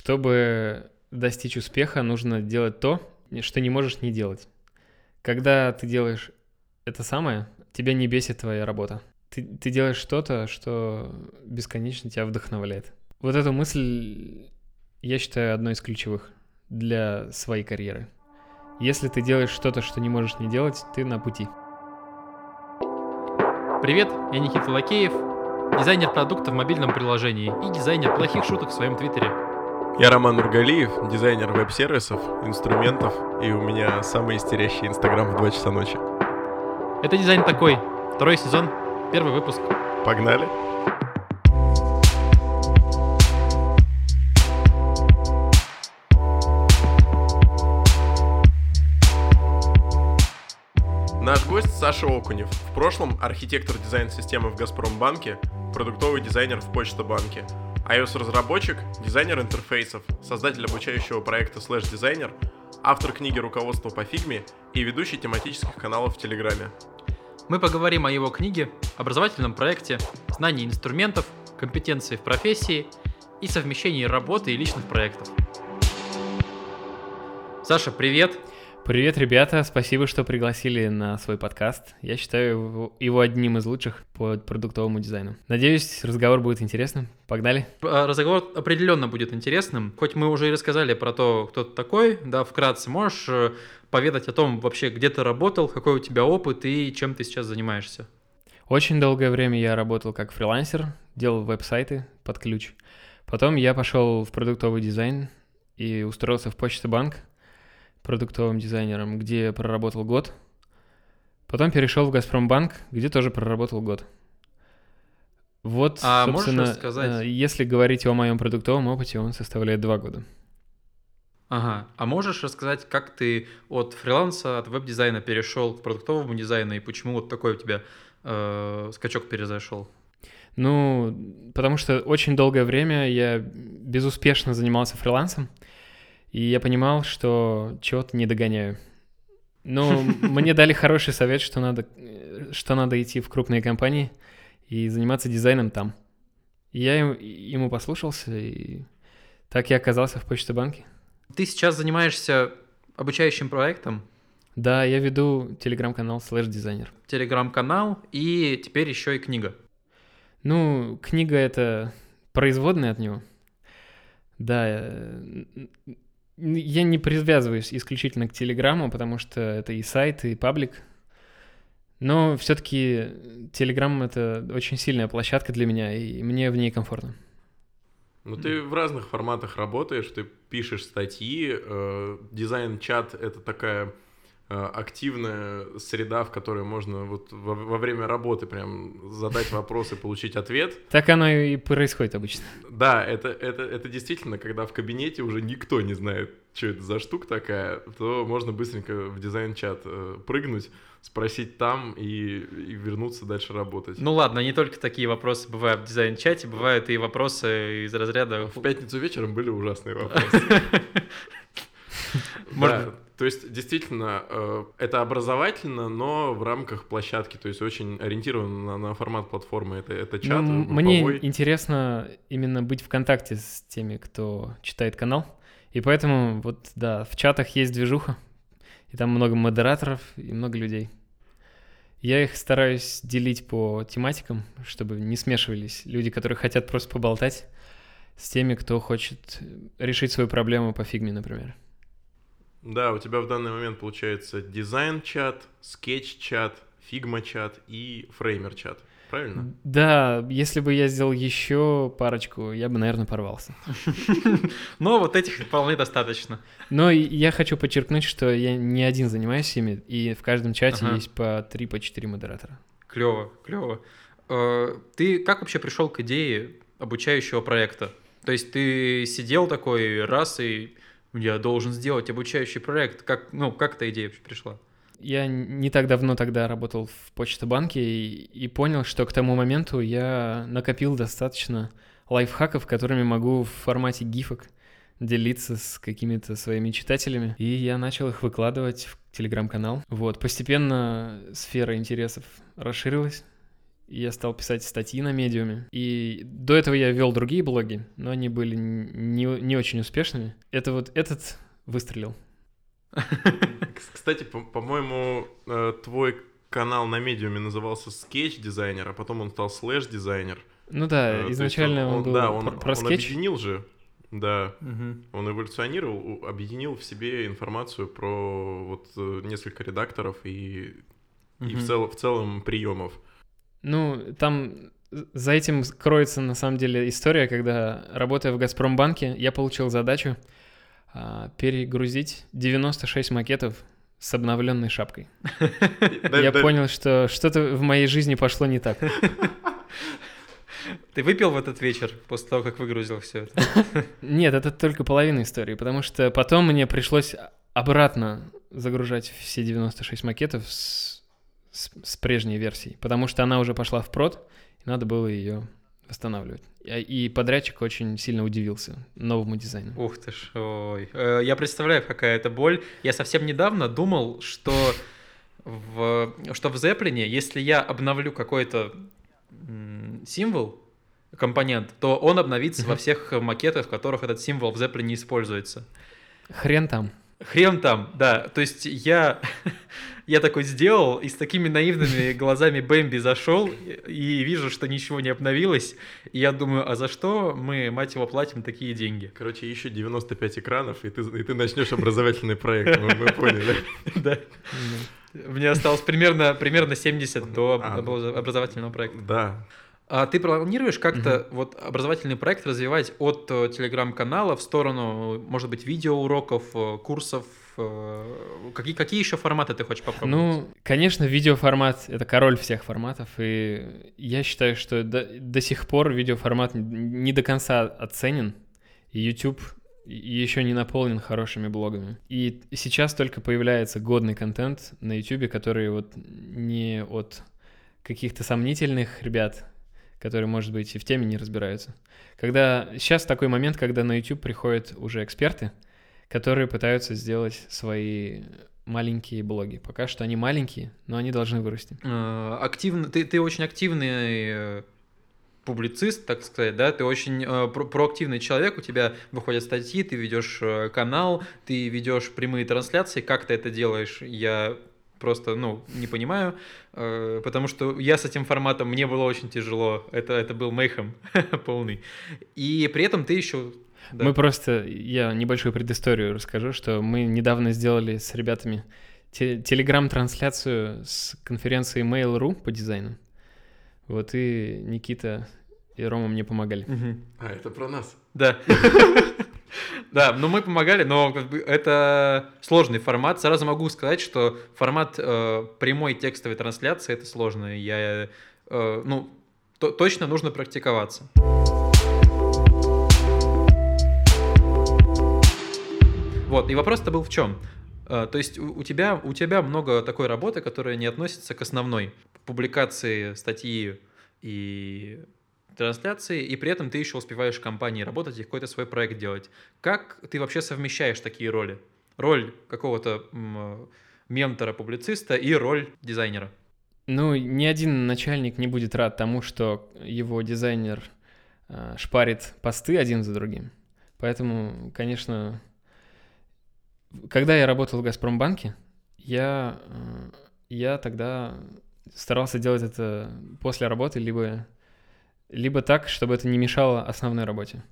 Чтобы достичь успеха, нужно делать то, что не можешь не делать. Когда ты делаешь это самое, тебя не бесит твоя работа. Ты, ты делаешь что-то, что бесконечно тебя вдохновляет. Вот эту мысль я считаю одной из ключевых для своей карьеры. Если ты делаешь что-то, что не можешь не делать, ты на пути. Привет, я Никита Лакеев, дизайнер продукта в мобильном приложении и дизайнер плохих шуток в своем твиттере. Я Роман Нургалиев, дизайнер веб-сервисов, инструментов, и у меня самый истерящий инстаграм в 2 часа ночи. Это дизайн такой. Второй сезон, первый выпуск. Погнали! Наш гость Саша Окунев. В прошлом архитектор дизайн-системы в Газпромбанке, продуктовый дизайнер в Почта-банке, iOS-разработчик, дизайнер интерфейсов, создатель обучающего проекта Slash Designer, автор книги «Руководство по фигме» и ведущий тематических каналов в Телеграме. Мы поговорим о его книге, образовательном проекте, знании инструментов, компетенции в профессии и совмещении работы и личных проектов. Саша, привет! Привет, ребята, спасибо, что пригласили на свой подкаст. Я считаю его одним из лучших по продуктовому дизайну. Надеюсь, разговор будет интересным. Погнали. А, разговор определенно будет интересным. Хоть мы уже и рассказали про то, кто ты такой, да, вкратце можешь э, поведать о том вообще, где ты работал, какой у тебя опыт и чем ты сейчас занимаешься. Очень долгое время я работал как фрилансер, делал веб-сайты под ключ. Потом я пошел в продуктовый дизайн и устроился в Почта банк, продуктовым дизайнером, где проработал год. Потом перешел в Газпромбанк, где тоже проработал год. Вот, а собственно, можешь рассказать? Э, если говорить о моем продуктовом опыте, он составляет два года. Ага. А можешь рассказать, как ты от фриланса, от веб-дизайна перешел к продуктовому дизайну и почему вот такой у тебя э, скачок произошел? Ну, потому что очень долгое время я безуспешно занимался фрилансом. И я понимал, что чего-то не догоняю. Но мне дали хороший совет, что надо, что надо идти в крупные компании и заниматься дизайном там. И я ему послушался, и так я оказался в Почта-банке. Ты сейчас занимаешься обучающим проектом? Да, я веду телеграм-канал Slash Дизайнер. Телеграм-канал и теперь еще и книга. Ну, книга — это производная от него. Да, я не привязываюсь исключительно к Телеграму, потому что это и сайт, и паблик. Но все-таки Телеграм — это очень сильная площадка для меня, и мне в ней комфортно. Ну, ты в разных форматах работаешь, ты пишешь статьи, э, дизайн-чат — это такая активная среда, в которой можно вот во, во время работы прям задать вопрос и получить ответ. Так оно и происходит обычно. Да, это, это, это действительно, когда в кабинете уже никто не знает, что это за штука такая, то можно быстренько в дизайн-чат э, прыгнуть, спросить там и, и вернуться дальше работать. Ну ладно, не только такие вопросы бывают в дизайн-чате, бывают и вопросы из разряда... В пятницу вечером были ужасные вопросы. Может... То есть, действительно, э, это образовательно, но в рамках площадки, то есть очень ориентировано на, на формат платформы. Это, это чат. Ну, мне интересно именно быть в контакте с теми, кто читает канал. И поэтому, вот, да, в чатах есть движуха, и там много модераторов и много людей. Я их стараюсь делить по тематикам, чтобы не смешивались люди, которые хотят просто поболтать, с теми, кто хочет решить свою проблему по фигме, например. Да, у тебя в данный момент получается дизайн-чат, Sketch-чат, Figma-чат и Framer-чат. Правильно? Да, если бы я сделал еще парочку, я бы, наверное, порвался. Но вот этих вполне достаточно. Но я хочу подчеркнуть, что я не один занимаюсь ими, и в каждом чате есть по три, по четыре модератора. Клево, клево. Э, ты как вообще пришел к идее обучающего проекта? То есть ты сидел такой раз и я должен сделать обучающий проект. Как, ну, как эта идея вообще пришла? Я не так давно тогда работал в Почта-банке и, и понял, что к тому моменту я накопил достаточно лайфхаков, которыми могу в формате гифок делиться с какими-то своими читателями. И я начал их выкладывать в телеграм-канал. Вот, постепенно сфера интересов расширилась, я стал писать статьи на медиуме. И до этого я вел другие блоги, но они были не, не очень успешными. Это вот этот выстрелил. Кстати, по-моему, э, твой канал на медиуме назывался Sketch designer, а потом он стал слэш дизайнер. Ну да, э, изначально он, он, был да, он, про, про он скетч. объединил же, да, угу. он эволюционировал, объединил в себе информацию про вот э, несколько редакторов и, угу. и в, цел, в целом приемов. Ну, там за этим кроется на самом деле история, когда, работая в Газпромбанке, я получил задачу а, перегрузить 96 макетов с обновленной шапкой. Я понял, что что-то в моей жизни пошло не так. Ты выпил в этот вечер после того, как выгрузил все это? Нет, это только половина истории, потому что потом мне пришлось обратно загружать все 96 макетов с, с, с прежней версией, потому что она уже пошла в прод, и надо было ее восстанавливать. И подрядчик очень сильно удивился новому дизайну. Ух ты ж, ой. Э, я представляю, какая это боль. Я совсем недавно думал, что в, что в Zeppelin, если я обновлю какой-то символ, компонент, то он обновится во всех макетах, в которых этот символ в Zeppelin не используется. Хрен там. Хрен там, да. То есть я, я такой сделал и с такими наивными глазами Бэмби зашел и вижу, что ничего не обновилось. И я думаю, а за что мы, мать его, платим такие деньги? Короче, еще 95 экранов, и ты, и ты начнешь образовательный проект, мы, мы поняли. Да. Мне осталось примерно, примерно 70 до а, образовательного проекта. Да. А ты планируешь как-то угу. вот образовательный проект развивать от э, телеграм-канала в сторону, может быть, видеоуроков, э, курсов? Э, какие, какие еще форматы ты хочешь попробовать? Ну, конечно, видеоформат — это король всех форматов, и я считаю, что до, до сих пор видеоформат не до конца оценен, YouTube еще не наполнен хорошими блогами. И сейчас только появляется годный контент на YouTube, который вот не от каких-то сомнительных ребят, которые, может быть, и в теме не разбираются. Когда сейчас такой момент, когда на YouTube приходят уже эксперты, которые пытаются сделать свои маленькие блоги. Пока что они маленькие, но они должны вырасти. А, активно, ты, ты очень активный э, публицист, так сказать, да, ты очень э, про проактивный человек, у тебя выходят статьи, ты ведешь э, канал, ты ведешь прямые трансляции, как ты это делаешь, я просто, ну, не понимаю, э, потому что я с этим форматом, мне было очень тяжело, это, это был мейхем полный. И при этом ты еще... Да. Мы просто, я небольшую предысторию расскажу, что мы недавно сделали с ребятами те, телеграм-трансляцию с конференции Mail.ru по дизайну. Вот и Никита и Рома мне помогали. А, это про нас. Да. Да, ну мы помогали, но это сложный формат. Сразу могу сказать, что формат э, прямой текстовой трансляции это сложно. Я, э, ну, то, точно нужно практиковаться. Вот, и вопрос-то был в чем? Э, то есть у, тебя, у тебя много такой работы, которая не относится к основной публикации статьи и трансляции, и при этом ты еще успеваешь в компании работать и какой-то свой проект делать. Как ты вообще совмещаешь такие роли? Роль какого-то ментора, публициста и роль дизайнера? Ну, ни один начальник не будет рад тому, что его дизайнер э, шпарит посты один за другим. Поэтому, конечно, когда я работал в Газпромбанке, я, э, я тогда старался делать это после работы, либо либо так, чтобы это не мешало основной работе.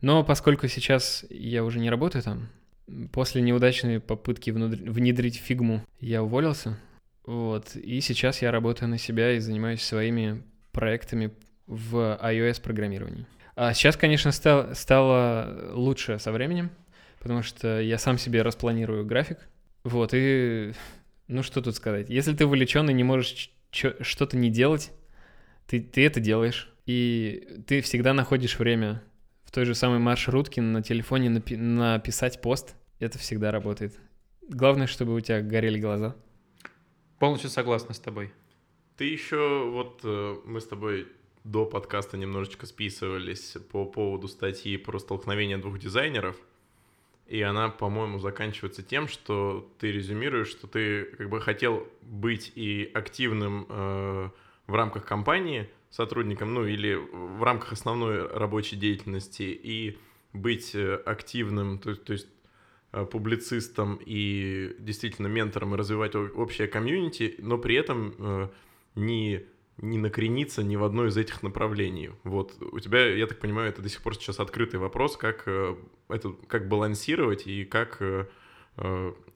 Но поскольку сейчас я уже не работаю там, после неудачной попытки внедрить фигму я уволился, вот, и сейчас я работаю на себя и занимаюсь своими проектами в iOS-программировании. А сейчас, конечно, стал, стало лучше со временем, потому что я сам себе распланирую график, вот, и ну что тут сказать, если ты увлечен и не можешь что-то не делать, ты, ты это делаешь. И ты всегда находишь время в той же самой маршрутке на телефоне напи- написать пост. Это всегда работает. Главное, чтобы у тебя горели глаза. Полностью согласна с тобой. Ты еще, вот э, мы с тобой до подкаста немножечко списывались по поводу статьи про столкновение двух дизайнеров. И она, по-моему, заканчивается тем, что ты резюмируешь, что ты как бы хотел быть и активным э, в рамках компании сотрудником, ну или в рамках основной рабочей деятельности и быть э, активным, то, то есть э, публицистом и действительно ментором и развивать общее комьюнити, но при этом э, не, не накрениться ни в одно из этих направлений. Вот у тебя, я так понимаю, это до сих пор сейчас открытый вопрос, как, это, как балансировать и как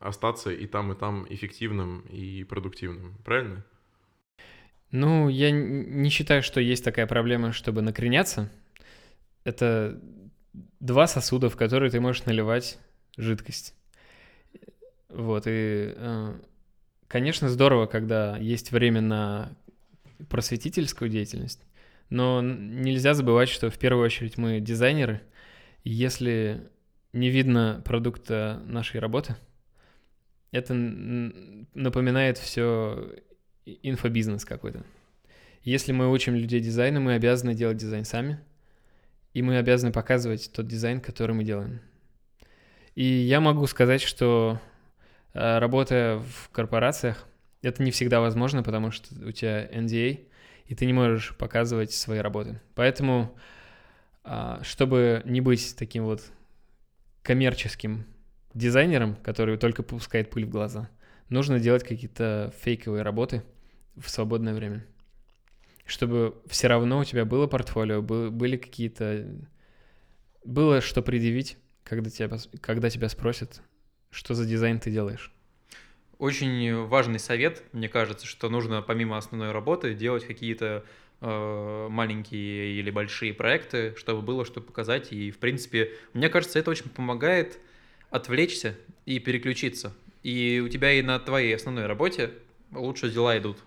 остаться и там, и там эффективным и продуктивным. Правильно? Ну, я не считаю, что есть такая проблема, чтобы накреняться. Это два сосуда, в которые ты можешь наливать жидкость. Вот, и, э, конечно, здорово, когда есть время на просветительскую деятельность, но нельзя забывать, что в первую очередь мы дизайнеры, если не видно продукта нашей работы, это напоминает все инфобизнес какой-то. Если мы учим людей дизайну, мы обязаны делать дизайн сами, и мы обязаны показывать тот дизайн, который мы делаем. И я могу сказать, что э, работая в корпорациях, это не всегда возможно, потому что у тебя NDA, и ты не можешь показывать свои работы. Поэтому, а, чтобы не быть таким вот коммерческим дизайнером, который только пускает пыль в глаза, нужно делать какие-то фейковые работы — в свободное время. Чтобы все равно у тебя было портфолио, были какие-то... Было что предъявить, когда тебя, когда тебя спросят, что за дизайн ты делаешь. Очень важный совет, мне кажется, что нужно помимо основной работы делать какие-то э, маленькие или большие проекты, чтобы было что показать. И, в принципе, мне кажется, это очень помогает отвлечься и переключиться. И у тебя и на твоей основной работе лучше дела идут.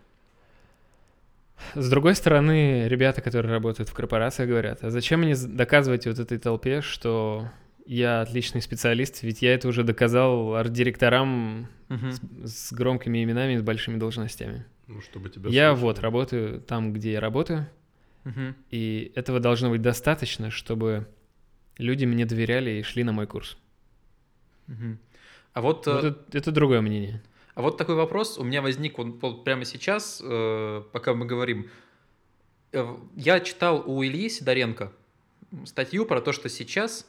С другой стороны, ребята, которые работают в корпорациях, говорят, а зачем мне доказывать вот этой толпе, что я отличный специалист, ведь я это уже доказал арт-директорам угу. с, с громкими именами, с большими должностями. Ну, чтобы тебя я слышали. вот работаю там, где я работаю, угу. и этого должно быть достаточно, чтобы люди мне доверяли и шли на мой курс. Угу. А вот... вот это, это другое мнение. А вот такой вопрос у меня возник он, прямо сейчас, э, пока мы говорим. Э, я читал у Ильи Сидоренко статью про то, что сейчас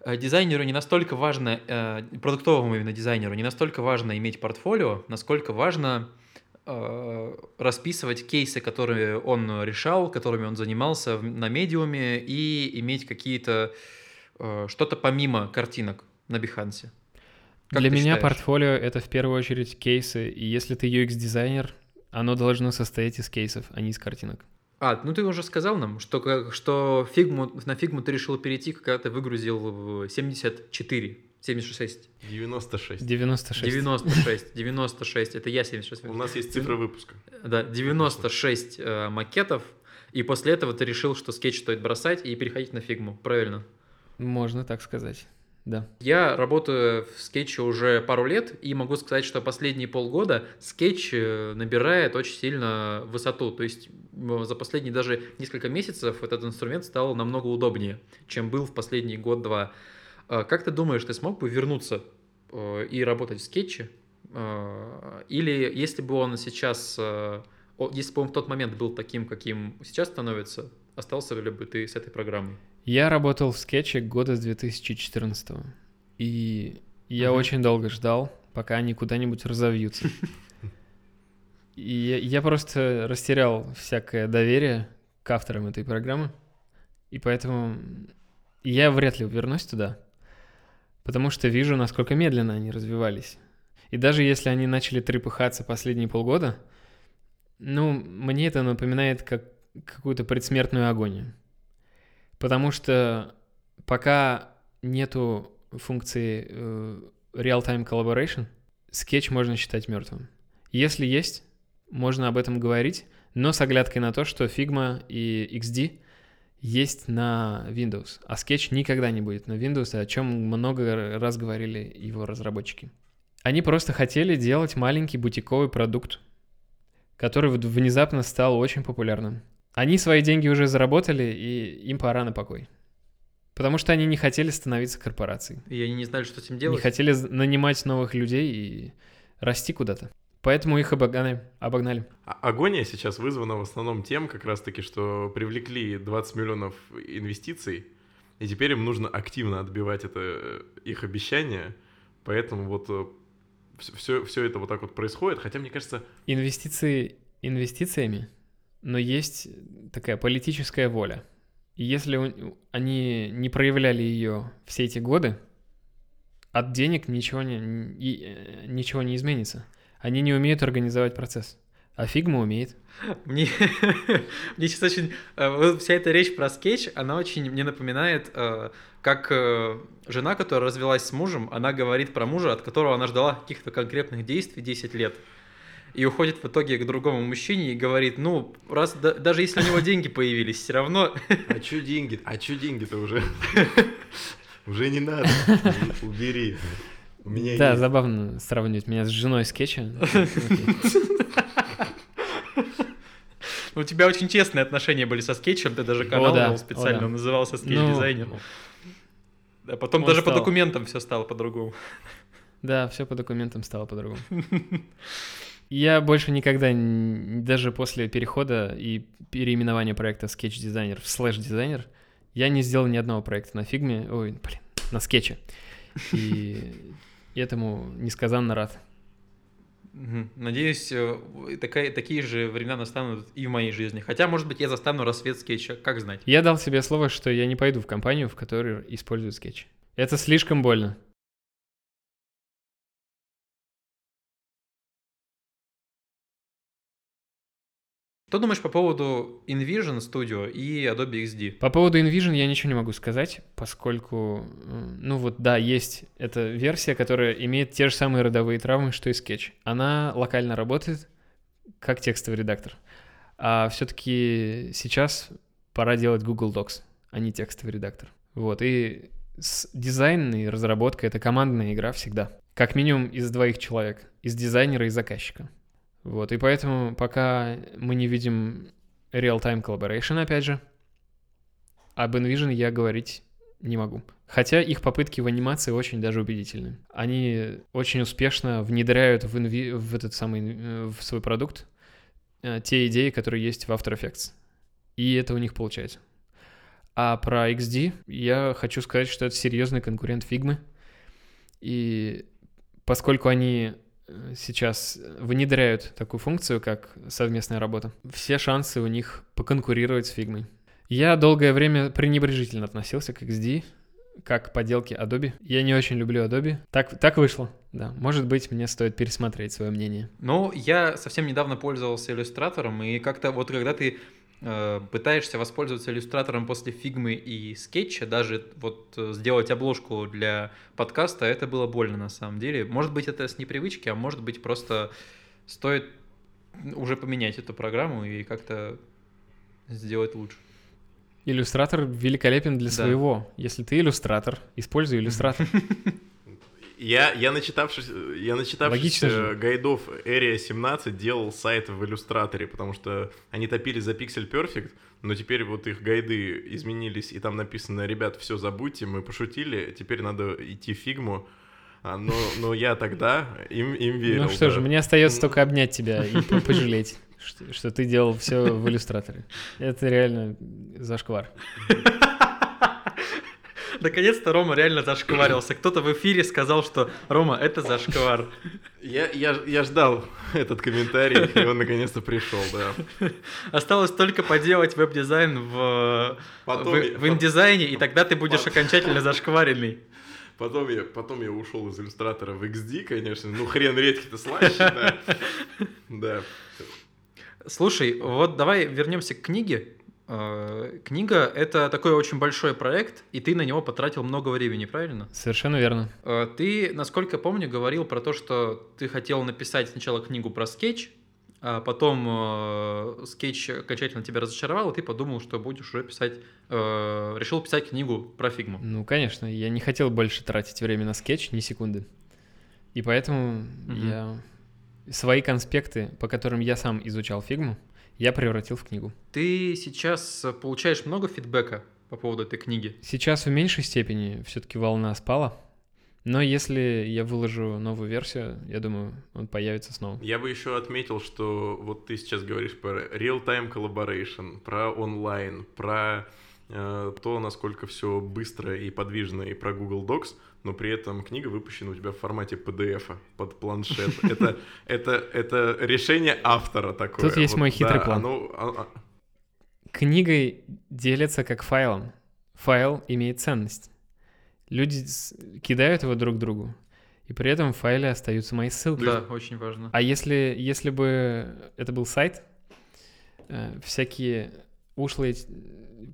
э, дизайнеру не настолько важно, продуктовому именно дизайнеру, не настолько важно иметь портфолио, насколько важно расписывать кейсы, которые он решал, которыми он занимался на медиуме, и иметь какие-то что-то помимо картинок на Бихансе. Как Для меня считаешь? портфолио — это в первую очередь кейсы, и если ты UX-дизайнер, оно должно состоять из кейсов, а не из картинок. А, ну ты уже сказал нам, что, что фигму, на фигму ты решил перейти, когда ты выгрузил 74, 76. 96. 96. 96, 96, это я 76. У нас есть цифра выпуска. Да, 96 э, макетов, и после этого ты решил, что скетч стоит бросать и переходить на фигму, правильно? Можно так сказать. Да. Я работаю в скетче уже пару лет, и могу сказать, что последние полгода скетч э, набирает очень сильно высоту. То есть за последние даже несколько месяцев этот инструмент стал намного удобнее, чем был в последний год-два. А как ты думаешь, ты смог бы вернуться э, и работать в скетче? Э, или если бы он сейчас, если бы он в тот момент был таким, каким сейчас становится, остался ли бы ты с этой программой? Я работал в скетче года с 2014 и я uh-huh. очень долго ждал, пока они куда-нибудь разовьются. И я, я просто растерял всякое доверие к авторам этой программы, и поэтому я вряд ли вернусь туда, потому что вижу, насколько медленно они развивались. И даже если они начали трепыхаться последние полгода, ну, мне это напоминает как какую-то предсмертную агонию. Потому что пока нету функции э, real-time collaboration, Sketch можно считать мертвым. Если есть, можно об этом говорить, но с оглядкой на то, что Figma и XD есть на Windows, а скетч никогда не будет на Windows, о чем много раз говорили его разработчики. Они просто хотели делать маленький бутиковый продукт, который внезапно стал очень популярным. Они свои деньги уже заработали, и им пора на покой. Потому что они не хотели становиться корпорацией. И они не знали, что с этим делать. Не хотели нанимать новых людей и расти куда-то. Поэтому их обогнали. обогнали. А- Агония сейчас вызвана в основном тем, как раз-таки, что привлекли 20 миллионов инвестиций, и теперь им нужно активно отбивать это э, их обещание, поэтому вот все, все это вот так вот происходит, хотя мне кажется... Инвестиции инвестициями, но есть такая политическая воля. И если у- они не проявляли ее все эти годы, от денег ничего не, и, э, ничего не изменится. Они не умеют организовать процесс. А Фигма умеет. Мне, мне сейчас очень... э, вся эта речь про скетч, она очень мне напоминает, э, как жена, которая развелась с мужем, она говорит про мужа, от которого она ждала каких-то конкретных действий 10 лет. И уходит в итоге к другому мужчине и говорит, ну, раз да- даже если у него деньги появились, все равно А чё деньги? А чё деньги-то уже? Уже не надо. Убери. У меня Да, есть. забавно сравнивать меня с женой скетча. у тебя очень честные отношения были со скетчем, ты даже канал да, вел специально, да. он назывался Ну, Sketch designer. А потом он даже по документам все стало по-другому. Да, все по документам стало по-другому. Я больше никогда, даже после перехода и переименования проекта Sketch Designer в Designer, я не сделал ни одного проекта на фигме, ой, блин, на скетче. И этому несказанно рад. Надеюсь, э, такая, такие же времена настанут и в моей жизни. Хотя, может быть, я застану рассвет скетча, как знать. Я дал себе слово, что я не пойду в компанию, в которой используют скетч. Это слишком больно. Что думаешь по поводу InVision Studio и Adobe XD? По поводу InVision я ничего не могу сказать, поскольку, ну вот да, есть эта версия, которая имеет те же самые родовые травмы, что и Sketch. Она локально работает как текстовый редактор. А все-таки сейчас пора делать Google Docs, а не текстовый редактор. Вот, и с дизайн и разработка — это командная игра всегда. Как минимум из двоих человек, из дизайнера и заказчика. Вот, и поэтому пока мы не видим real-time collaboration, опять же, об InVision я говорить не могу. Хотя их попытки в анимации очень даже убедительны. Они очень успешно внедряют в, инви- в этот самый э, в свой продукт э, те идеи, которые есть в After Effects. И это у них получается. А про XD я хочу сказать, что это серьезный конкурент Figma. И поскольку они сейчас внедряют такую функцию, как совместная работа, все шансы у них поконкурировать с Figma. Я долгое время пренебрежительно относился к XD, как к поделке Adobe. Я не очень люблю Adobe. Так, так вышло, да. Может быть, мне стоит пересмотреть свое мнение. Ну, я совсем недавно пользовался иллюстратором, и как-то вот когда ты э, пытаешься воспользоваться иллюстратором после фигмы и скетча, даже вот э, сделать обложку для подкаста, это было больно на самом деле. Может быть, это с непривычки, а может быть, просто стоит уже поменять эту программу и как-то сделать лучше. Иллюстратор великолепен для Да. своего. Если ты иллюстратор, используй иллюстратор. Я, я начитавшись, я начитавшись Логично же. э, гайдов Area 17 делал сайт в иллюстраторе, потому что они топили за Pixel Perfect, но теперь вот их гайды изменились, и там написано, ребят, все забудьте, мы пошутили, теперь надо идти в фигму. А, но, но я тогда им, им верил. Ну что же, да. мне остается только обнять тебя и по- пожалеть, что, что ты делал все в иллюстраторе. Это реально зашквар. Наконец-то Рома реально зашкварился. Кто-то в эфире сказал, что Рома, это зашквар. Я, я, я ждал этот комментарий, и он наконец-то пришел, да. Осталось только поделать веб-дизайн в, Потом в, я- в индизайне, и тогда ты будешь окончательно зашкваренный. Потом я, потом я ушел из иллюстратора в XD, конечно. Ну, хрен редкий-то слаще, да. Да. Слушай, вот давай вернемся к книге. Э, Книга — это такой очень большой проект, и ты на него потратил много времени, правильно? Совершенно верно. Э, Ты, насколько помню, говорил про то, что ты хотел написать сначала книгу про скетч, а потом э, скетч окончательно тебя разочаровал, и ты подумал, что будешь уже писать, э, решил писать книгу про фигму. Ну, конечно, я не хотел больше тратить время на скетч ни секунды. И поэтому Мгм. я свои конспекты, по которым я сам изучал фигму, я превратил в книгу. Ты сейчас э, получаешь много фидбэка по поводу этой книги? Сейчас в меньшей степени все-таки волна спала, Но если я выложу новую версию, я думаю, он появится снова. Я бы еще отметил, что вот ты сейчас говоришь про real-time collaboration, про онлайн, про э, то, насколько все быстро и подвижно, и про Google Docs, но при этом книга выпущена у тебя в формате PDF под планшет. Это, это, это решение автора такое. Тут есть Вот, мой хитрый да, план. оно- а- а- Книгой делятся как файлом. Файл имеет ценность. Люди кидают его друг другу, и при этом в файле остаются мои ссылки. Да, очень важно. А если, если бы это был сайт, э, всякие ушлые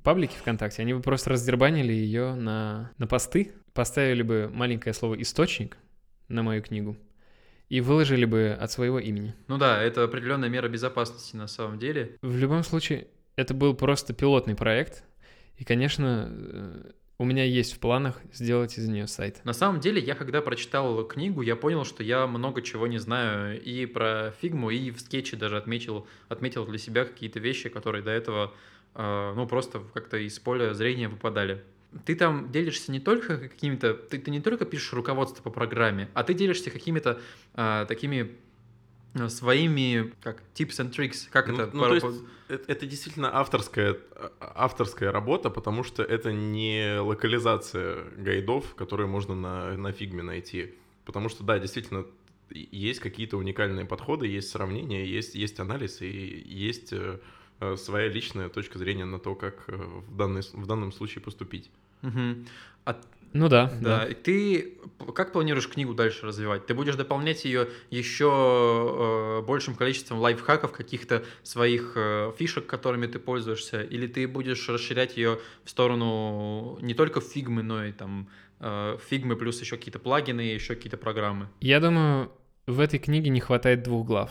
паблики ВКонтакте, они бы просто раздербанили ее на, на посты, поставили бы маленькое слово «источник» на мою книгу и выложили бы от своего имени. Ну да, это определенная мера безопасности на самом деле. В любом случае, это был просто пилотный проект, и, конечно, э, у меня есть в планах сделать из нее сайт. На самом деле, я когда прочитал книгу, я понял, что я много чего не знаю и про фигму, и в скетче даже отметил, отметил для себя какие-то вещи, которые до этого, э, ну, просто как-то из поля зрения выпадали. Ты там делишься не только какими-то, ты, ты не только пишешь руководство по программе, а ты делишься какими-то э, такими э, своими, как, tips and tricks, как Ну, это? ну, то есть это, это действительно авторская, а- авторская работа, потому что это не локализация гайдов, которые можно на, на фигме найти. Потому что, да, действительно, есть какие-то уникальные подходы, есть сравнения, есть, есть анализ и есть э, своя личная точка зрения на то, как э, в, данной, с- в данном случае поступить. Мгм. А Ну да, Да, да. и ты как планируешь книгу дальше развивать? Ты будешь дополнять ее еще э, большим количеством лайфхаков, каких-то своих э, фишек, которыми ты пользуешься, или ты будешь расширять ее в сторону не только фигмы, но и там э, фигмы плюс еще какие-то плагины, еще какие-то программы? Я думаю, в этой книге не хватает двух глав.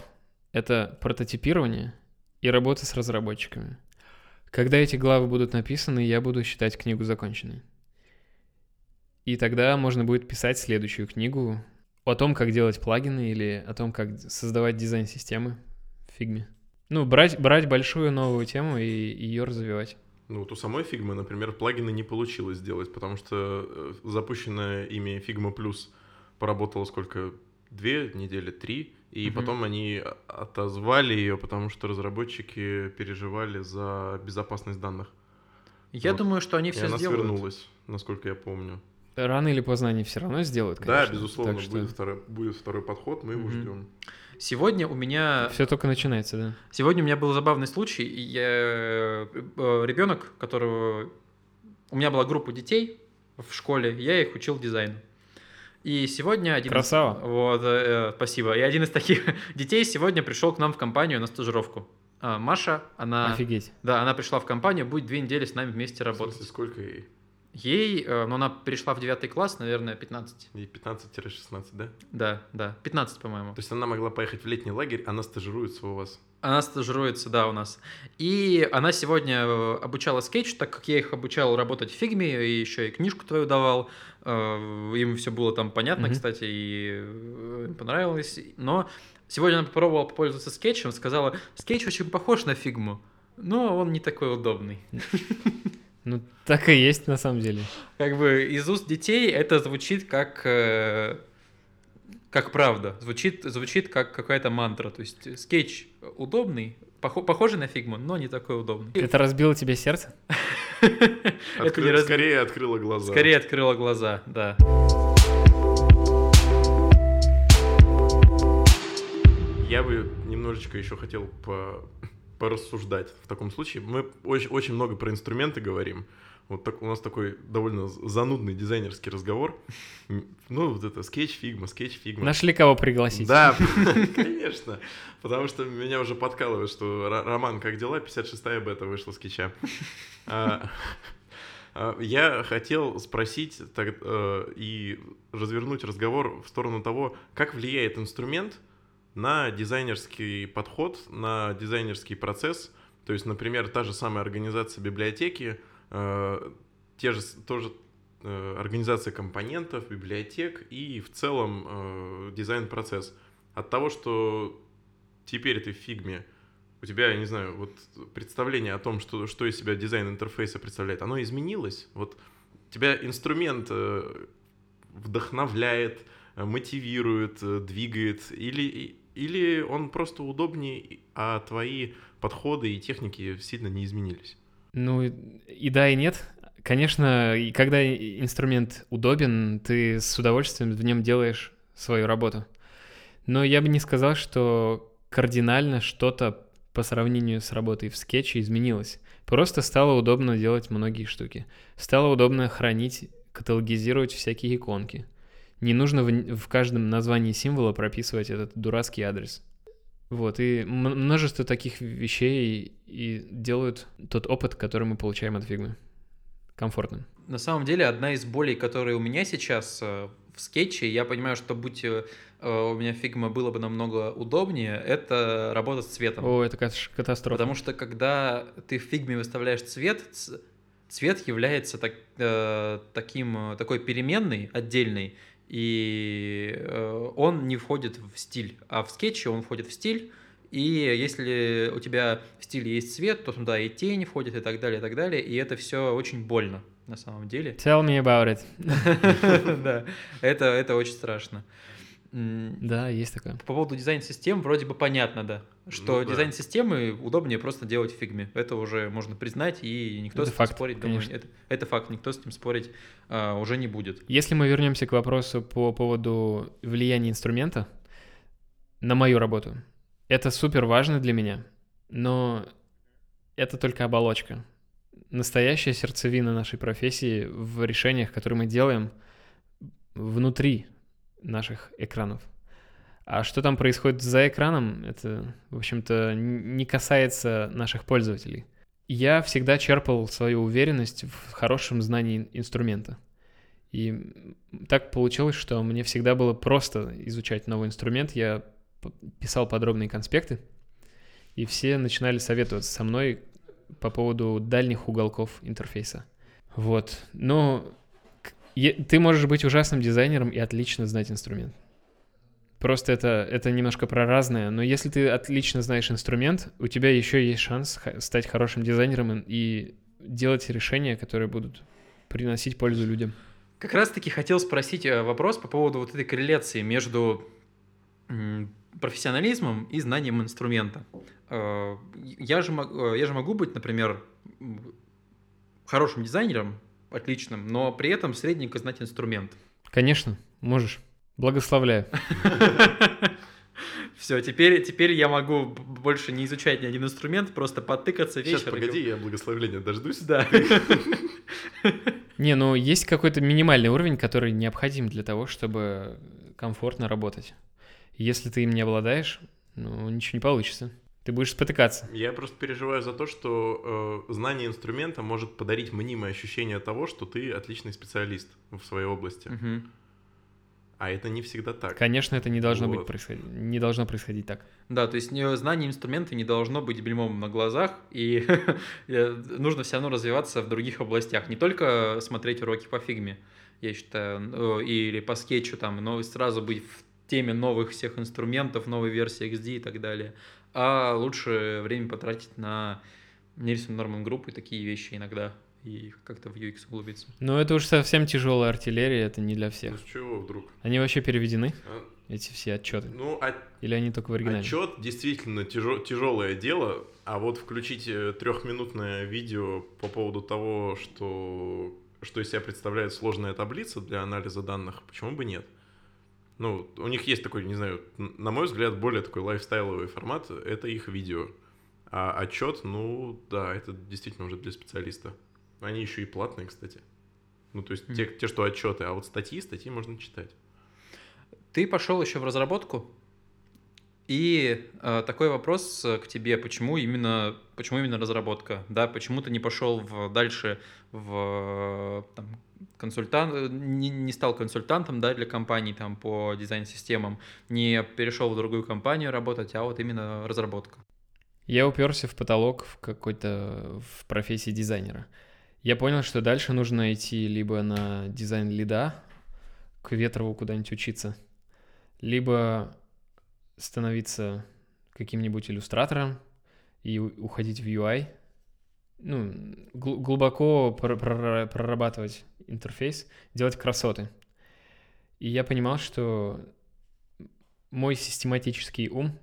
Это прототипирование и работа с разработчиками. Когда эти главы будут написаны, я буду считать книгу законченной. И тогда можно будет писать следующую книгу о том, как делать плагины или о том, как создавать дизайн-системы в фигме. Ну, брать, брать большую новую тему и ее развивать. Ну, вот у самой фигмы, например, плагины не получилось сделать, потому что э, запущенная ими Figma Plus поработала сколько? Две недели, три, и Мгм. потом они отозвали ее, потому что разработчики переживали за безопасность данных. Я Вот. думаю, что они и все она сделают. свернулась, насколько я помню. Рано или поздно они все равно сделают, да, конечно. безусловно, Так что будет, второй, будет второй подход, мы его Мгм. ждем. Сегодня у меня все только начинается, да. Сегодня у меня был забавный случай. и Я ребенок, которого у меня была группа детей в школе, я их учил дизайну. И сегодня один из- Красава. вот, э, спасибо. И один из таких детей сегодня пришел к нам в компанию на стажировку. А, Маша, она, Офигеть. да, она пришла в компанию, будет две недели с нами вместе В работать. смысле, сколько ей? Ей, э, ну, она перешла в девятый класс, наверное, 15. Ей 15-16, да? Да, да, 15, по-моему. То есть она могла поехать в летний лагерь, она стажируется у вас. Она стажируется, да, у нас. И она сегодня э, обучала скетч, так как я их обучал работать в фигме, и еще и книжку твою давал. Э, Им все было там понятно, Мгм. кстати, и э, понравилось. Но сегодня она попробовала попользоваться скетчем, сказала, скетч очень похож на фигму, но он не такой удобный. Ну, так и есть на самом деле. Как бы из уст детей это звучит как... как правда, звучит, звучит как какая-то мантра. То есть скетч удобный, похо- похожий на фигму, но не такой удобный. Это разбило тебе сердце? Это не Скорее открыла глаза. Скорее открыла глаза, да. Я бы немножечко еще хотел по- порассуждать в таком случае. Мы очень, очень много про инструменты говорим. Вот так, у нас такой довольно занудный дизайнерский разговор. Ну, вот это скетч фигма, скетч фигма. Нашли кого пригласить? Да, конечно. Потому что меня уже подкалывает, что «Ро- Роман, как дела? 56-я бета вышла скетча. А, а, Я хотел спросить так, э, и развернуть разговор в сторону того, как влияет инструмент на дизайнерский подход, на дизайнерский процесс. То есть, например, та же самая организация библиотеки, те же, тоже э, организация компонентов, библиотек и в целом э, дизайн-процесс. От того, что теперь ты в фигме, у тебя, я не знаю, вот представление о том, что, что из себя дизайн интерфейса представляет, оно изменилось? Вот тебя инструмент э, вдохновляет, э, мотивирует, э, двигает, или, или он просто удобнее, а твои подходы и техники сильно не изменились? Ну и да, и нет. Конечно, и когда инструмент удобен, ты с удовольствием в нем делаешь свою работу. Но я бы не сказал, что кардинально что-то по сравнению с работой в скетче изменилось. Просто стало удобно делать многие штуки. Стало удобно хранить, каталогизировать всякие иконки. Не нужно в, в каждом названии символа прописывать этот дурацкий адрес. Вот, и множество таких вещей и делают тот опыт, который мы получаем от фигмы, комфортным. На самом деле, одна из болей, которые у меня сейчас э, в скетче, я понимаю, что будь э, у меня фигма было бы намного удобнее, это работа с цветом. О, это катастрофа. Потому что когда ты в фигме выставляешь цвет, цвет является так, э, таким, такой переменной, отдельной, и э, он не входит в стиль, а в скетче он входит в стиль, и если у тебя в стиле есть цвет, то туда и тень входит, и так далее, и так далее, и это все очень больно на самом деле. Tell me about it. Да, это, это очень страшно. Да, есть такое. По поводу дизайн-систем вроде бы понятно, да, что ну, да. дизайн-системы удобнее просто делать в фигме. Это уже можно признать, и никто это с этим факт, спорить, думаю, это, это факт, никто с этим спорить а, уже не будет. Если мы вернемся к вопросу по поводу влияния инструмента на мою работу, это супер важно для меня, но это только оболочка. Настоящая сердцевина нашей профессии в решениях, которые мы делаем внутри наших экранов. А что там происходит за экраном, это, в общем-то, не касается наших пользователей. Я всегда черпал свою уверенность в хорошем знании инструмента. И так получилось, что мне всегда было просто изучать новый инструмент. Я писал подробные конспекты, и все начинали советоваться со мной по поводу дальних уголков интерфейса. Вот. Но ты можешь быть ужасным дизайнером и отлично знать инструмент. Просто это, это немножко про разное, но если ты отлично знаешь инструмент, у тебя еще есть шанс стать хорошим дизайнером и делать решения, которые будут приносить пользу людям. Как раз-таки хотел спросить э, вопрос по поводу вот этой корреляции между профессионализмом и знанием инструмента. Э, я же, э, я же могу быть, например, хорошим дизайнером, отличным, но при этом средненько знать инструмент. Конечно, можешь. Благословляю. Все, теперь, теперь я могу больше не изучать ни один инструмент, просто потыкаться вечером. Сейчас, погоди, я благословления дождусь. Да. Не, ну есть какой-то минимальный уровень, который необходим для того, чтобы комфортно работать. Если ты им не обладаешь, ну, ничего не получится. Ты будешь спотыкаться. Я просто переживаю за то, что э, знание инструмента может подарить мнимое ощущение того, что ты отличный специалист в своей области. Угу. А это не всегда так. Конечно, это не должно вот. быть происходить, не должно происходить так. Да, то есть знание инструмента не должно быть бельмом на глазах, и нужно все равно развиваться в других областях. Не только смотреть уроки по фигме, я считаю, или по скетчу там, но сразу быть в теме новых всех инструментов, новой версии XD и так далее а лучше время потратить на Нильсон Норман группы, такие вещи иногда, и как-то в UX углубиться. Ну, это уж совсем тяжелая артиллерия, это не для всех. Ну, с чего вдруг? Они вообще переведены? А? Эти все отчеты. Ну, а... Или они только в оригинале? Отчет действительно тяжел... тяжелое дело, а вот включить э, трехминутное видео по поводу того, что что из себя представляет сложная таблица для анализа данных, почему бы нет? Ну, у них есть такой, не знаю, на мой взгляд, более такой лайфстайловый формат, это их видео. А отчет, ну, да, это действительно уже для специалиста. Они еще и платные, кстати. Ну, то есть mm. те, те, что отчеты, а вот статьи, статьи можно читать. Ты пошел еще в разработку, и э, такой вопрос к тебе, почему именно, почему именно разработка, да, почему ты не пошел в, дальше в там, консультант, не, не стал консультантом, да, для компаний там по дизайн-системам, не перешел в другую компанию работать, а вот именно разработка. Я уперся в потолок в какой-то в профессии дизайнера. Я понял, что дальше нужно идти либо на дизайн лида, к Ветрову куда-нибудь учиться, либо становиться каким-нибудь иллюстратором и уходить в UI, ну, гл- глубоко прорабатывать интерфейс, делать красоты. И я понимал, что мой систематический ум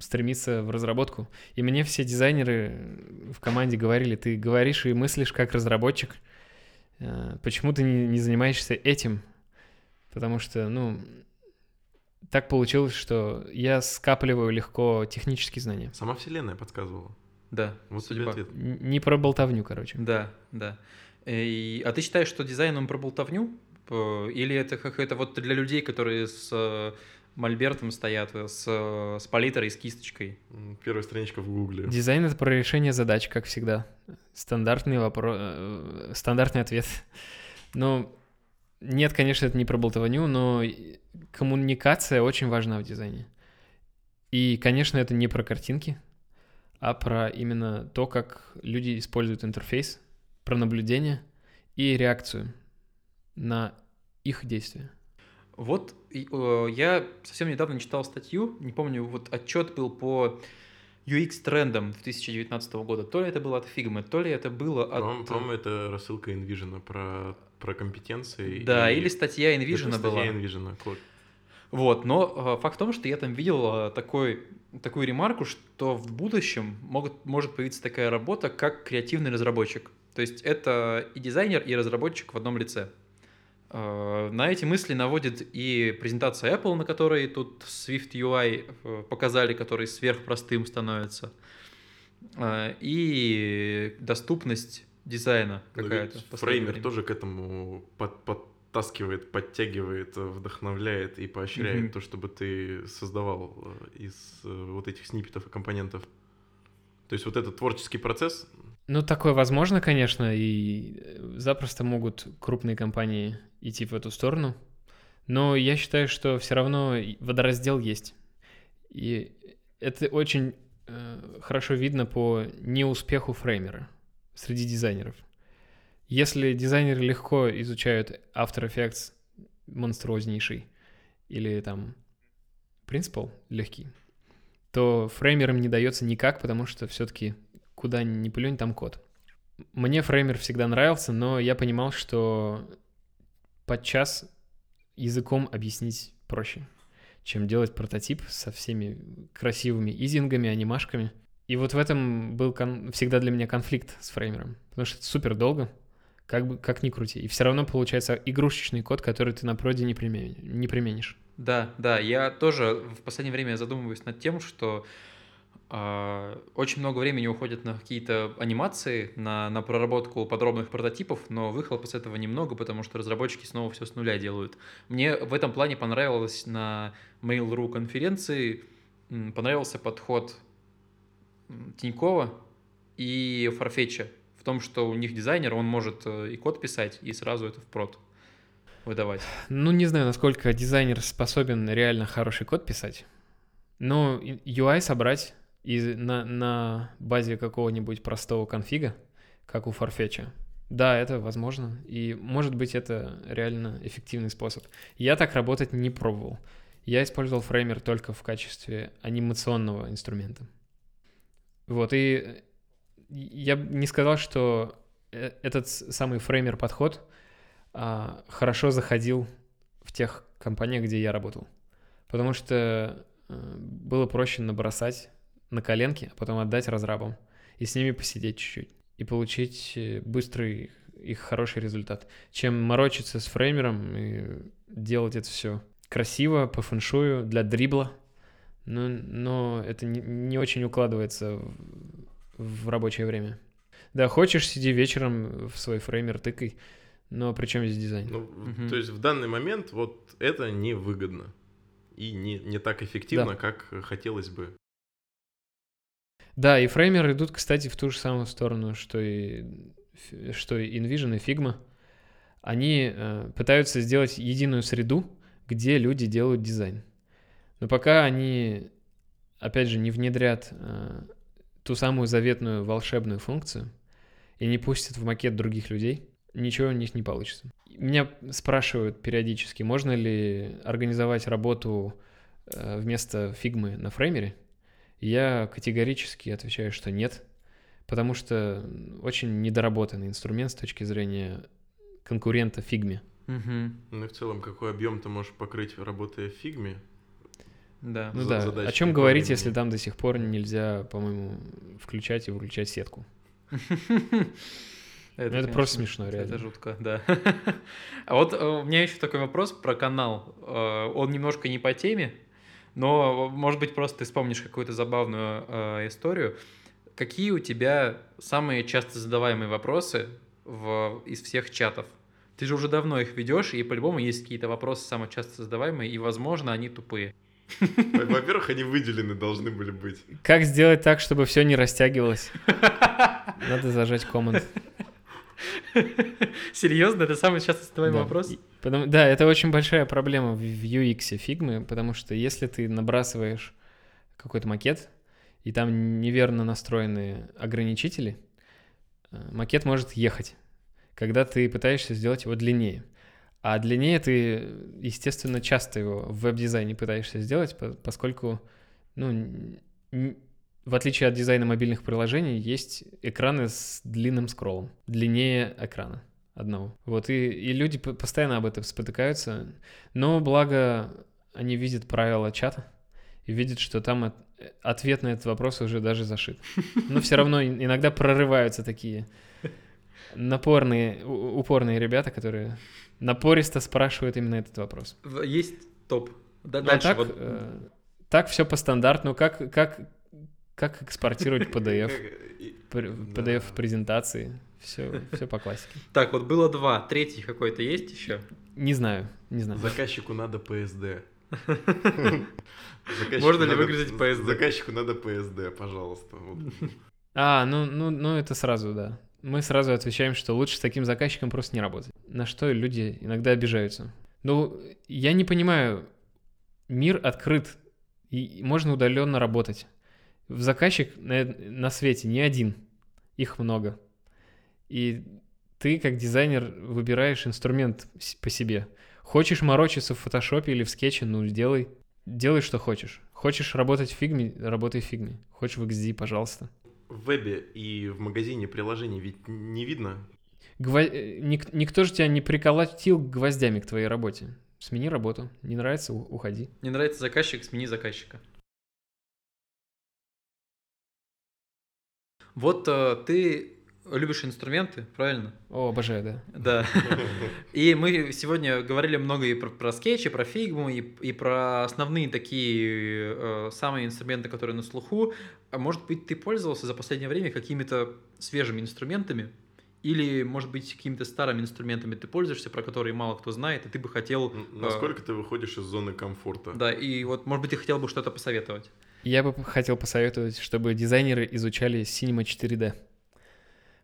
стремится в разработку. И мне все дизайнеры в команде говорили, ты говоришь и мыслишь как разработчик, э, почему ты не занимаешься этим? Потому что, ну, так получилось, что я скапливаю легко технические знания. Сама вселенная подсказывала. Да, Вот тебе судьба. ответ. Не про болтовню, короче. Да, да. И- а ты считаешь, что дизайн он про болтовню? Э, Или это какое-то вот для людей, которые с э, мольбертом стоят, э, с, с палитрой, с кисточкой? Первая страничка в гугле. Дизайн — это про решение задач, как всегда. Стандартный вопрос, стандартный ответ. Ну, нет, конечно, это не про болтовню, но коммуникация очень важна в дизайне. И, конечно, это не про картинки, а про именно то, как люди используют интерфейс, про наблюдение и реакцию на их действия. Вот я совсем недавно читал статью, не помню, вот отчет был по UX-трендам 2019 года. То ли это было от Figma, то ли это было от... По-моему, это рассылка InVision про, про компетенции. Да, и- или статья Это InVision статья была. InVision, Клод. Вот, но э, факт в том, что я там видел э, такой, такую ремарку, что в будущем могут, может появиться такая работа, как креативный разработчик. То есть это и дизайнер, и разработчик в одном лице. Э, На эти мысли наводит и презентация Apple, на которой тут Swift UI показали, который сверхпростым становится, и доступность дизайна какая-то. Фреймер тоже к этому под- подтаскивает, подтягивает, вдохновляет и поощряет Мгм. то, чтобы ты создавал э, из э, вот этих сниппетов и компонентов. То есть вот этот творческий процесс, Ну, такое возможно, конечно, и э, запросто могут крупные компании идти в эту сторону. Но я считаю, что все равно водораздел есть. И это очень э, хорошо видно по неуспеху фреймера среди дизайнеров. Если дизайнеры легко изучают After Effects монструознейший или там Principal легкий, то фреймерам не дается никак, потому что все-таки куда ни плюнь, там код. Мне фреймер всегда нравился, но я понимал, что подчас языком объяснить проще, чем делать прототип со всеми красивыми изингами, анимашками. И вот в этом был кон- всегда для меня конфликт с фреймером, потому что это супер долго, как, бы, как ни крути. И все равно получается игрушечный код, который ты на проде не, примен- не применишь. Да, да, я тоже в последнее время задумываюсь над тем, что а, очень много времени уходит на какие-то анимации, на, на проработку подробных прототипов, но выхлопа с этого немного, потому что разработчики снова все с нуля делают. Мне в этом плане понравилось на Mail.ru конференции, понравился подход Тинькова и Farfetch в том, что у них дизайнер, он может э, и код писать, и сразу это в прод выдавать. Ну, не знаю, насколько дизайнер способен реально хороший код писать, но UI собрать из, на, на базе какого-нибудь простого конфига, как у Farfetch, да, это возможно, и может быть это реально эффективный способ. Я так работать не пробовал. Я использовал фреймер только в качестве анимационного инструмента. Вот, и я не сказал, что э- этот самый фреймер-подход а, хорошо заходил в тех компаниях, где я работал. Потому что э, было проще набросать на коленке, а потом отдать разрабам и с ними посидеть чуть-чуть и получить э, быстрый их хороший результат, чем морочиться с фреймером и делать это все красиво, по фэншую, для дрибла, но, но это не, не очень укладывается в, рабочее время. Да, хочешь, сиди вечером в свой фреймер, тыкай, но при чем здесь дизайн? ну, Мгм. то есть в данный момент вот это невыгодно и не, не так эффективно, Да. как хотелось бы. Да, и фреймеры идут, кстати, в ту же самую сторону, что и, что и InVision, и Figma. Они э, пытаются сделать единую среду, где люди делают дизайн. Но пока они, опять же, не внедрят э, ту самую заветную волшебную функцию и не пустят в макет других людей, ничего у них не получится. Меня спрашивают периодически, можно ли организовать работу э, вместо фигмы на фреймере. Я категорически отвечаю, что нет, потому что очень недоработанный инструмент с точки зрения конкурента фигме. Мгм. Ну и в целом, какой объем ты можешь покрыть, работая в фигме? Да. Ну да, о чем говорить, времени. если там до сих пор нельзя, по-моему, включать и выключать сетку? Это, это просто смешно, Это реально. жутко, да. А вот э, у меня еще такой вопрос про канал. Э, Он немножко не по теме, но, может быть, просто ты вспомнишь какую-то забавную э, историю. Какие у тебя самые часто задаваемые вопросы в, из всех чатов? Ты же уже давно их ведешь, и по-любому есть какие-то вопросы самые часто задаваемые, и, возможно, они тупые. Во- Во-первых, они выделены должны были быть. Как сделать так, чтобы все не растягивалось? Надо зажать команд. Серьезно? Это самый часто задаваемый Да. вопрос? Потому- да, это очень большая проблема в, в UX фигмы, потому что если ты набрасываешь какой-то макет, и там неверно настроены ограничители, э, макет может ехать, когда ты пытаешься сделать его длиннее. А длиннее ты, естественно, часто его в веб-дизайне пытаешься сделать, по- поскольку, ну, в отличие от дизайна мобильных приложений, есть экраны с длинным скроллом, длиннее экрана одного. Вот, и, и люди постоянно об этом спотыкаются, но благо они видят правила чата и видят, что там от- ответ на этот вопрос уже даже зашит. Но все равно ин- иногда прорываются такие напорные, упорные ребята, которые напористо спрашивают именно этот вопрос. Есть топ. Да, Ну, дальше так, вот э, так все по стандарту. Как, как, как экспортировать PDF? PDF презентации. Все, все по классике. Так, вот было два. Третий какой-то есть еще? Не знаю, не знаю. Заказчику надо PSD. Можно ли выгрузить PSD? Заказчику надо PSD, пожалуйста. А, ну, ну, ну это сразу, да. Мы сразу отвечаем, что лучше с таким заказчиком просто не работать. На что люди иногда обижаются. Ну, я не понимаю, мир открыт, и можно удаленно работать. В заказчик на, на свете не один, их много. И ты, как дизайнер, выбираешь инструмент по себе. Хочешь морочиться в фотошопе или в скетче, ну, делай. Делай, что хочешь. Хочешь работать в фигме, работай в фигме. Хочешь в XD, пожалуйста. В вебе и в магазине приложений ведь не видно. Гво- э, ник- Никто же тебя не приколотил гвоздями к твоей работе. Смени работу. Не нравится, уходи. Не нравится заказчик, смени заказчика. Вот э, ты любишь инструменты, правильно? О, обожаю, да. Да. И мы сегодня говорили много и про, про скетчи, про фигму, и, и про основные такие э, самые инструменты, которые на слуху. А может быть, ты пользовался за последнее время какими-то свежими инструментами? Или, может быть, какими-то старыми инструментами ты пользуешься, про которые мало кто знает, и ты бы хотел... Н- Насколько ты выходишь из зоны комфорта? Да, и вот, может быть, ты хотел бы что-то посоветовать. Я бы хотел посоветовать, чтобы дизайнеры изучали Cinema 4D.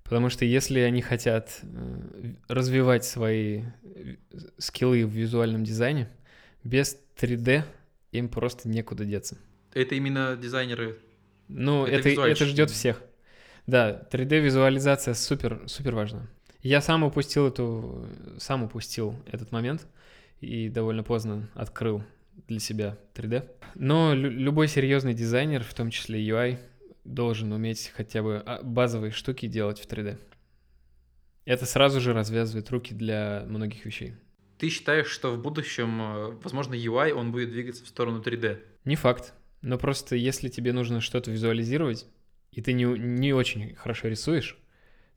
Потому что если они хотят э, развивать свои э, скиллы в визуальном дизайне, без 3D им просто некуда деться. Это именно дизайнеры. Ну, Это это, это, ждет всех. Да, 3D-визуализация супер, супер важна. Я сам упустил эту, сам упустил этот момент и довольно поздно открыл для себя 3D. Но лю- любой серьезный дизайнер, в том числе UI, должен уметь хотя бы а, базовые штуки делать в 3D. Это сразу же развязывает руки для многих вещей. Ты считаешь, что в будущем, э, возможно, UI, он будет двигаться в сторону 3D? Не факт. Но просто если тебе нужно что-то визуализировать, и ты не, не очень хорошо рисуешь,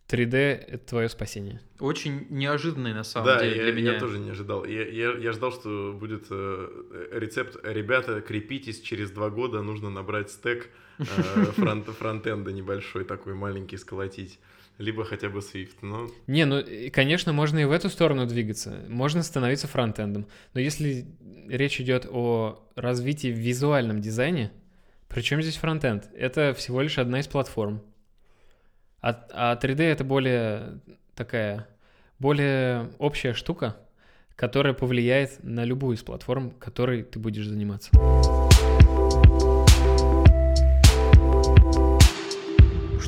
3D — это твое спасение. Очень неожиданный на самом да, деле я, для меня. я тоже не ожидал. Я, я, я ждал, что будет э, рецепт «Ребята, крепитесь, через два года нужно набрать стек фронт, фронтенда небольшой такой, маленький, сколотить». Либо хотя бы Swift, но... Не, ну, конечно, можно и в эту сторону двигаться. Можно становиться фронтендом. Но если речь идет о развитии в визуальном дизайне, причем здесь фронтенд? Это всего лишь одна из платформ. А, а 3D это более такая, более общая штука, которая повлияет на любую из платформ, которой ты будешь заниматься.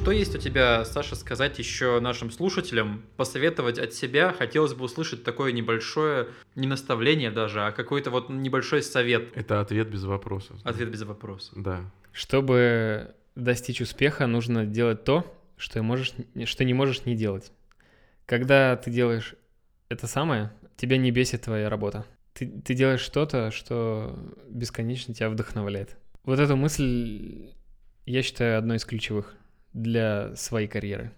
Что есть у тебя, Саша, сказать еще нашим слушателям, посоветовать от себя? Хотелось бы услышать такое небольшое, не наставление даже, а какой-то вот небольшой совет. Это ответ без вопросов. Ответ без вопроса. Да. Чтобы достичь успеха, нужно делать то, что, можешь, что не можешь не делать. Когда ты делаешь это самое, тебя не бесит твоя работа. Ты, ты делаешь что-то, что бесконечно тебя вдохновляет. Вот эту мысль я считаю одной из ключевых для своей карьеры.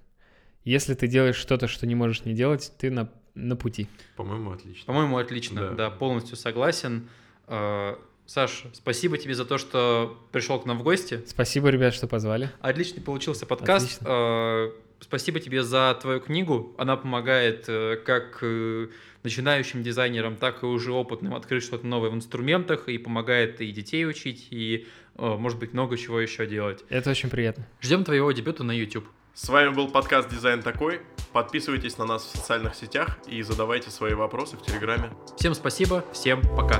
Если ты делаешь что-то, что не можешь не делать, ты на, на пути. По-моему, отлично. По-моему, отлично, Да. да, полностью согласен. Э, Саш, спасибо тебе за то, что пришел к нам в гости. Спасибо, ребят, что позвали. Отличный получился подкаст. Э, Спасибо тебе за твою книгу. Она помогает э, как э, начинающим дизайнерам, так и уже опытным открыть что-то новое в инструментах и помогает и детей учить, и, э, может быть, много чего еще делать. Это очень приятно. Ждем твоего дебюта на YouTube. С вами был подкаст «Дизайн такой». Подписывайтесь на нас в социальных сетях и задавайте свои вопросы в Телеграме. Всем спасибо, всем пока.